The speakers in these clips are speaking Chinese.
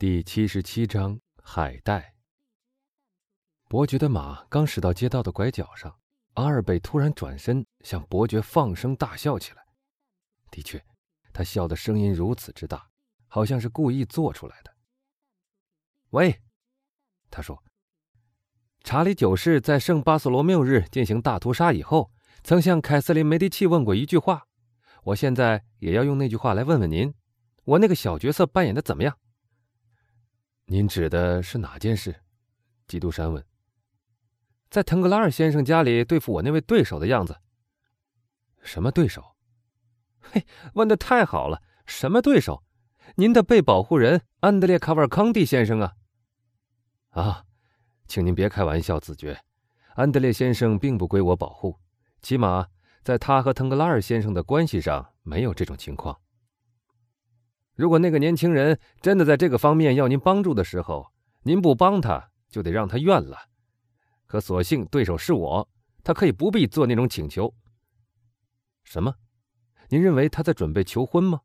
第七十七章海带。伯爵的马刚驶到街道的拐角上，阿尔贝突然转身向伯爵放声大笑起来。的确，他笑的声音如此之大，好像是故意做出来的。喂，他说：“查理九世在圣巴索罗缪日进行大屠杀以后，曾向凯瑟琳梅迪契问过一句话。我现在也要用那句话来问问您：我那个小角色扮演的怎么样？”您指的是哪件事？基督山问。在腾格拉尔先生家里对付我那位对手的样子。什么对手？嘿，问的太好了！什么对手？您的被保护人安德烈卡瓦康蒂先生啊！啊，请您别开玩笑，子爵。安德烈先生并不归我保护，起码在他和腾格拉尔先生的关系上没有这种情况。如果那个年轻人真的在这个方面要您帮助的时候，您不帮他，就得让他怨了。可所幸对手是我，他可以不必做那种请求。什么？您认为他在准备求婚吗？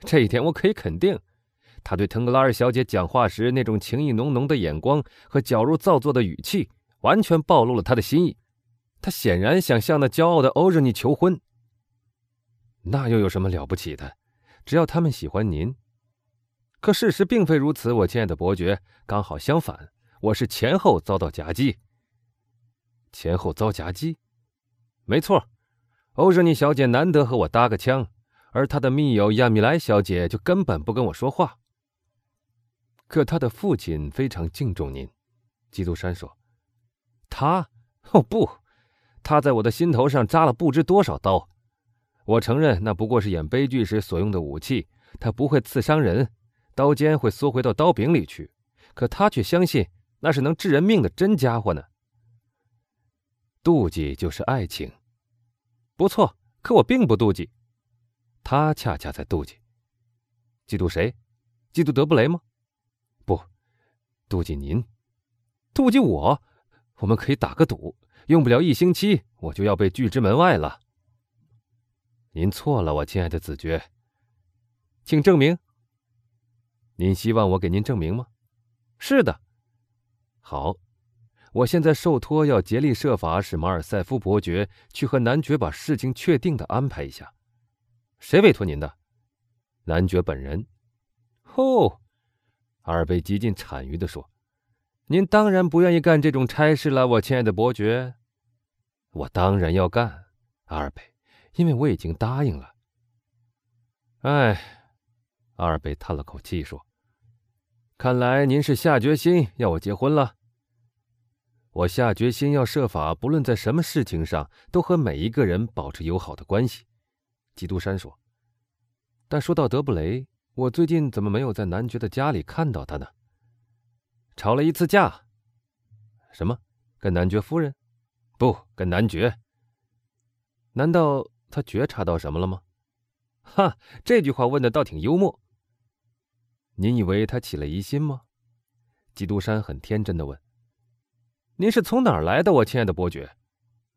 这一点我可以肯定。他对腾格拉尔小姐讲话时那种情意浓浓的眼光和矫揉造作的语气，完全暴露了他的心意。他显然想向那骄傲的欧日尼求婚。那又有什么了不起的？只要他们喜欢您，可事实并非如此，我亲爱的伯爵。刚好相反，我是前后遭到夹击。前后遭夹击，没错。欧热尼小姐难得和我搭个腔，而她的密友亚米莱小姐就根本不跟我说话。可她的父亲非常敬重您，基督山说。他？哦不，他在我的心头上扎了不知多少刀。我承认，那不过是演悲剧时所用的武器，它不会刺伤人，刀尖会缩回到刀柄里去。可他却相信那是能治人命的真家伙呢。妒忌就是爱情，不错。可我并不妒忌，他恰恰在妒忌。嫉妒谁？嫉妒德布雷吗？不，妒忌您，妒忌我。我们可以打个赌，用不了一星期，我就要被拒之门外了。您错了，我亲爱的子爵，请证明。您希望我给您证明吗？是的。好，我现在受托要竭力设法使马尔塞夫伯爵去和男爵把事情确定的安排一下。谁委托您的？男爵本人。哦，阿尔贝极尽谄谀的说：“您当然不愿意干这种差事了，我亲爱的伯爵。我当然要干，阿尔贝。”因为我已经答应了。哎，阿尔贝叹了口气说：“看来您是下决心要我结婚了。我下决心要设法，不论在什么事情上，都和每一个人保持友好的关系。”基督山说：“但说到德布雷，我最近怎么没有在男爵的家里看到他呢？吵了一次架。什么？跟男爵夫人？不，跟男爵。难道？”他觉察到什么了吗？哈，这句话问的倒挺幽默。您以为他起了疑心吗？基督山很天真的问。您是从哪儿来的，我亲爱的伯爵？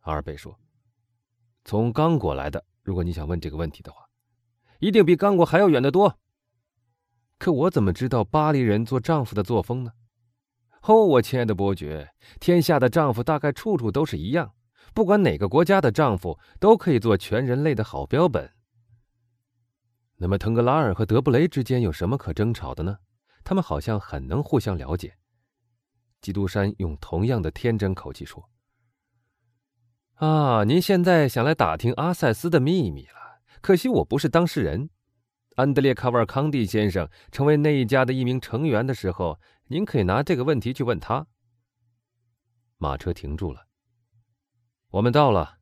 阿尔贝说。从刚果来的。如果你想问这个问题的话，一定比刚果还要远得多。可我怎么知道巴黎人做丈夫的作风呢？哦，我亲爱的伯爵，天下的丈夫大概处处都是一样。不管哪个国家的丈夫都可以做全人类的好标本。那么，腾格拉尔和德布雷之间有什么可争吵的呢？他们好像很能互相了解。基督山用同样的天真口气说：“啊，您现在想来打听阿塞斯的秘密了？可惜我不是当事人。安德烈卡瓦尔康蒂先生成为那一家的一名成员的时候，您可以拿这个问题去问他。”马车停住了。我们到了，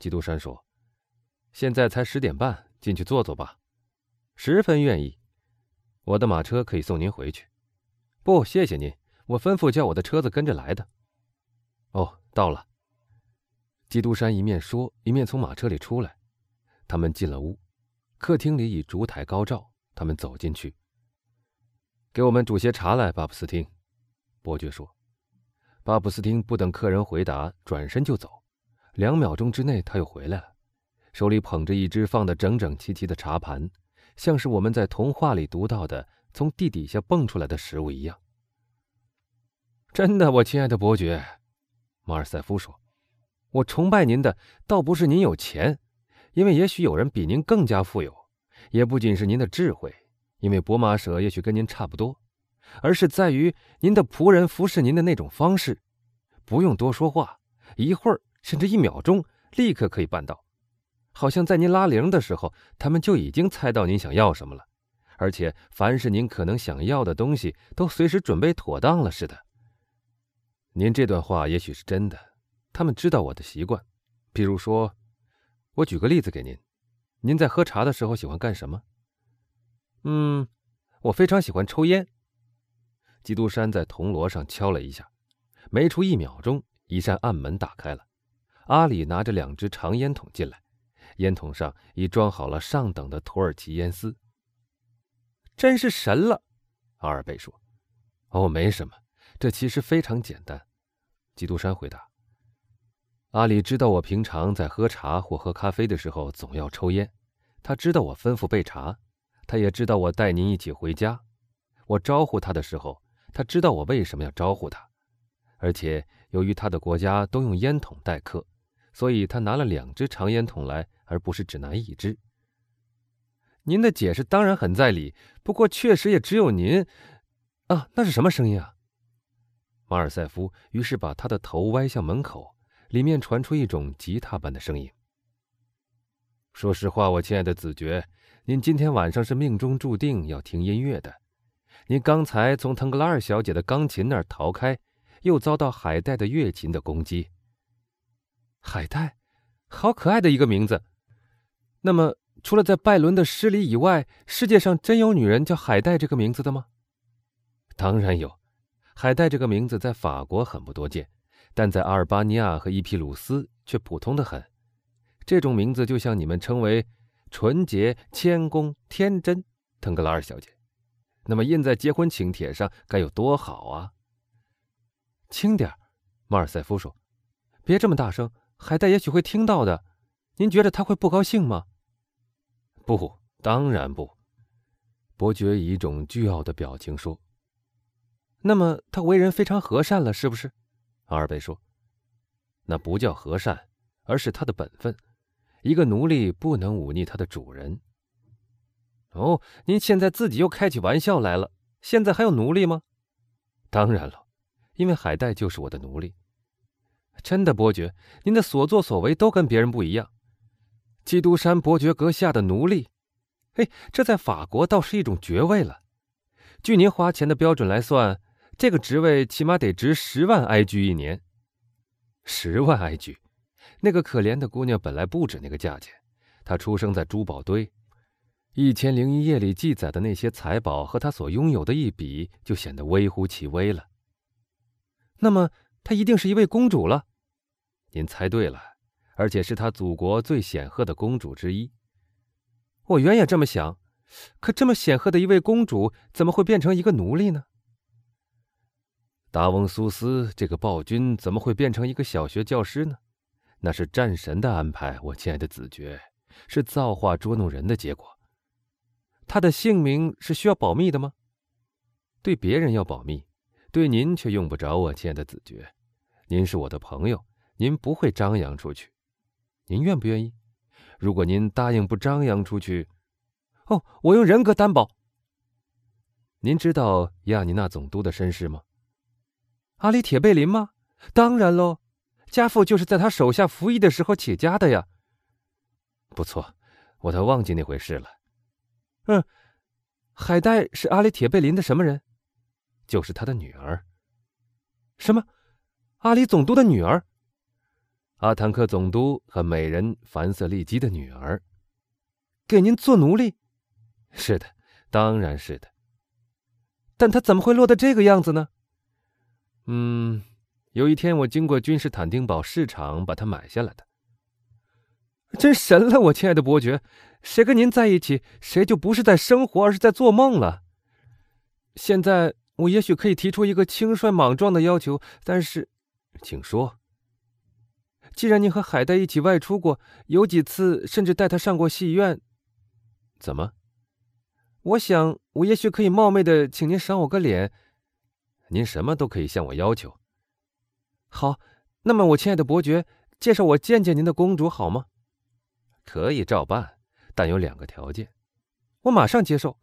基督山说：“现在才十点半，进去坐坐吧。”十分愿意。我的马车可以送您回去。不，谢谢您。我吩咐叫我的车子跟着来的。哦，到了。基督山一面说，一面从马车里出来。他们进了屋，客厅里以烛台高照。他们走进去。给我们煮些茶来，巴布斯汀。伯爵说。巴布斯汀不等客人回答，转身就走。两秒钟之内，他又回来了，手里捧着一只放得整整齐齐的茶盘，像是我们在童话里读到的从地底下蹦出来的食物一样。真的，我亲爱的伯爵，马尔塞夫说：“我崇拜您的，倒不是您有钱，因为也许有人比您更加富有；也不仅是您的智慧，因为博马舍也许跟您差不多，而是在于您的仆人服侍您的那种方式，不用多说话，一会儿甚至一秒钟，立刻可以办到。”好像在您拉铃的时候，他们就已经猜到您想要什么了，而且凡是您可能想要的东西都随时准备妥当了似的。您这段话也许是真的，他们知道我的习惯，比如说，我举个例子给您：您在喝茶的时候喜欢干什么？嗯，我非常喜欢抽烟。基督山在铜锣上敲了一下，没出一秒钟，一扇暗门打开了，阿里拿着两只长烟筒进来。烟筒上已装好了上等的土耳其烟丝。真是神了，阿尔贝说：“哦，没什么，这其实非常简单。”基督山回答。阿里知道我平常在喝茶或喝咖啡的时候总要抽烟，他知道我吩咐备茶，他也知道我带您一起回家。我招呼他的时候，他知道我为什么要招呼他，而且由于他的国家都用烟筒待客，所以他拿了两只长烟筒来。而不是只拿一只。您的解释当然很在理，不过确实也只有您。啊，那是什么声音啊？马尔塞夫于是把他的头歪向门口，里面传出一种吉他般的声音。说实话，我亲爱的子爵，您今天晚上是命中注定要听音乐的。您刚才从腾格拉尔小姐的钢琴那儿逃开，又遭到海带的乐琴的攻击。海带，好可爱的一个名字。那么，除了在拜伦的诗里以外，世界上真有女人叫海带这个名字的吗？当然有，海带这个名字在法国很不多见，但在阿尔巴尼亚和伊皮鲁斯却普通的很。这种名字就像你们称为纯洁、谦恭、天真，腾格拉尔小姐，那么印在结婚请帖上该有多好啊！轻点马尔塞夫说，别这么大声，海带也许会听到的。您觉得他会不高兴吗？不，当然不。伯爵以一种倨傲的表情说：“那么他为人非常和善了，是不是？”阿尔贝说：“那不叫和善，而是他的本分。一个奴隶不能忤逆他的主人。”哦，您现在自己又开起玩笑来了。现在还有奴隶吗？当然了，因为海带就是我的奴隶。真的，伯爵，您的所作所为都跟别人不一样。基督山伯爵阁下的奴隶，嘿，这在法国倒是一种爵位了。据您花钱的标准来算，这个职位起码得值十万埃居一年。十万埃居，那个可怜的姑娘本来不止那个价钱。她出生在珠宝堆，《一千零一夜》里记载的那些财宝和她所拥有的一比，就显得微乎其微了。那么，她一定是一位公主了。您猜对了。而且是他祖国最显赫的公主之一。我原也这么想，可这么显赫的一位公主，怎么会变成一个奴隶呢？达翁苏斯这个暴君怎么会变成一个小学教师呢？那是战神的安排，我亲爱的子爵，是造化捉弄人的结果。他的姓名是需要保密的吗？对别人要保密，对您却用不着，我亲爱的子爵。您是我的朋友，您不会张扬出去。您愿不愿意？如果您答应不张扬出去，哦，我用人格担保。您知道亚尼娜总督的身世吗？阿里铁贝林吗？当然喽，家父就是在他手下服役的时候起家的呀。不错，我都忘记那回事了。嗯，海带是阿里铁贝林的什么人？就是他的女儿。什么？阿里总督的女儿？阿坦克总督和美人凡瑟利基的女儿，给您做奴隶？是的，当然是的。但他怎么会落得这个样子呢？嗯，有一天我经过君士坦丁堡市场，把它买下来的。真神了，我亲爱的伯爵，谁跟您在一起，谁就不是在生活，而是在做梦了。现在我也许可以提出一个轻率莽撞的要求，但是，请说。既然你和海带一起外出过，有几次甚至带他上过戏院，怎么？我想，我也许可以冒昧的请您赏我个脸。您什么都可以向我要求。好，那么我亲爱的伯爵，介绍我见见您的公主好吗？可以照办，但有两个条件，我马上接受。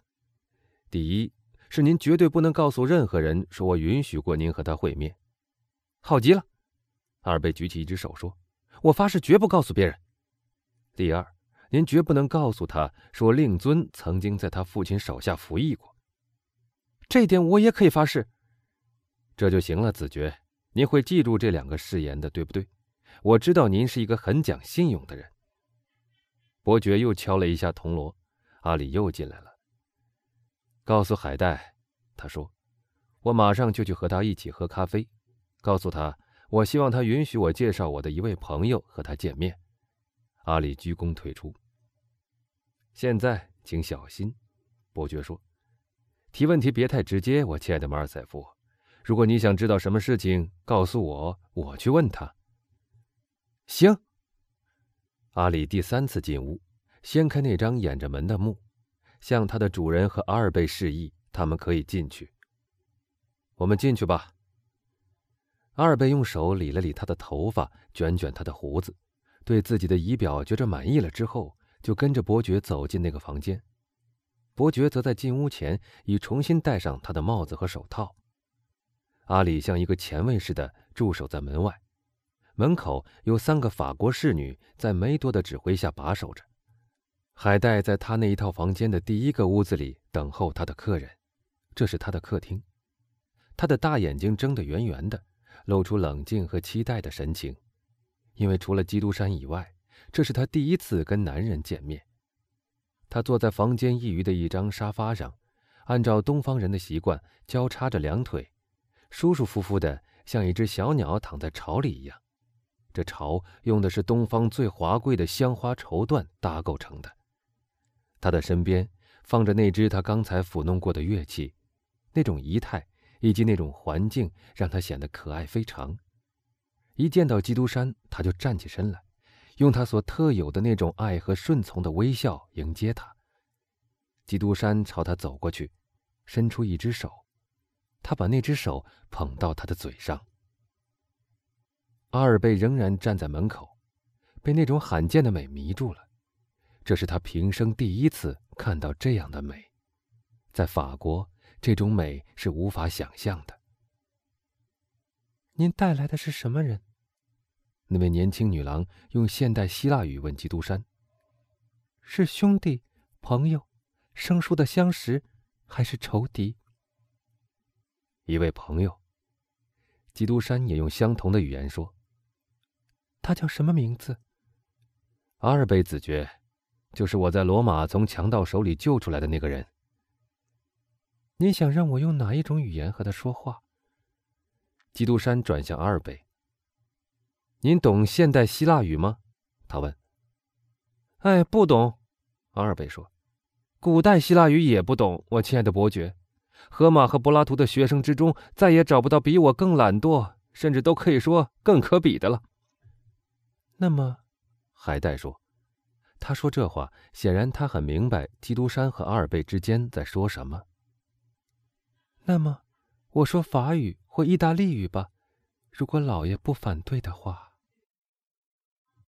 第一，是您绝对不能告诉任何人说我允许过您和他会面。好极了，二贝举起一只手说：“我发誓绝不告诉别人。”第二。您绝不能告诉他说令尊曾经在他父亲手下服役过，这点我也可以发誓。这就行了，子爵，您会记住这两个誓言的，对不对？我知道您是一个很讲信用的人。伯爵又敲了一下铜锣，阿里又进来了。告诉海带，他说：“我马上就去和他一起喝咖啡。告诉他，我希望他允许我介绍我的一位朋友和他见面。”阿里鞠躬退出。现在，请小心，伯爵说：“提问题别太直接，我亲爱的马尔塞夫。如果你想知道什么事情，告诉我，我去问他。”行。阿里第三次进屋，掀开那张掩着门的幕，向他的主人和阿尔贝示意，他们可以进去。我们进去吧。阿尔贝用手理了理他的头发，卷卷他的胡子。对自己的仪表觉着满意了之后，就跟着伯爵走进那个房间。伯爵则在进屋前已重新戴上他的帽子和手套。阿里像一个前卫似的驻守在门外，门口有三个法国侍女在梅多的指挥下把守着。海带在他那一套房间的第一个屋子里等候他的客人，这是他的客厅。他的大眼睛睁得圆圆的，露出冷静和期待的神情。因为除了基督山以外，这是他第一次跟男人见面。他坐在房间一隅的一张沙发上，按照东方人的习惯，交叉着两腿，舒舒服服的，像一只小鸟躺在巢里一样。这巢用的是东方最华贵的香花绸缎搭构成的。他的身边放着那只他刚才抚弄过的乐器，那种仪态以及那种环境，让他显得可爱非常。一见到基督山，他就站起身来，用他所特有的那种爱和顺从的微笑迎接他。基督山朝他走过去，伸出一只手，他把那只手捧到他的嘴上。阿尔贝仍然站在门口，被那种罕见的美迷住了。这是他平生第一次看到这样的美，在法国，这种美是无法想象的。您带来的是什么人？那位年轻女郎用现代希腊语问基督山：“是兄弟、朋友、生疏的相识，还是仇敌？”一位朋友。基督山也用相同的语言说：“他叫什么名字？”阿尔贝子爵，就是我在罗马从强盗手里救出来的那个人。你想让我用哪一种语言和他说话？基督山转向阿尔贝：“您懂现代希腊语吗？”他问。“哎，不懂。”阿尔贝说，“古代希腊语也不懂。”我亲爱的伯爵，荷马和柏拉图的学生之中，再也找不到比我更懒惰，甚至都可以说更可比的了。那么，海带说：“他说这话，显然他很明白基督山和阿尔贝之间在说什么。”那么，我说法语。或意大利语吧，如果老爷不反对的话。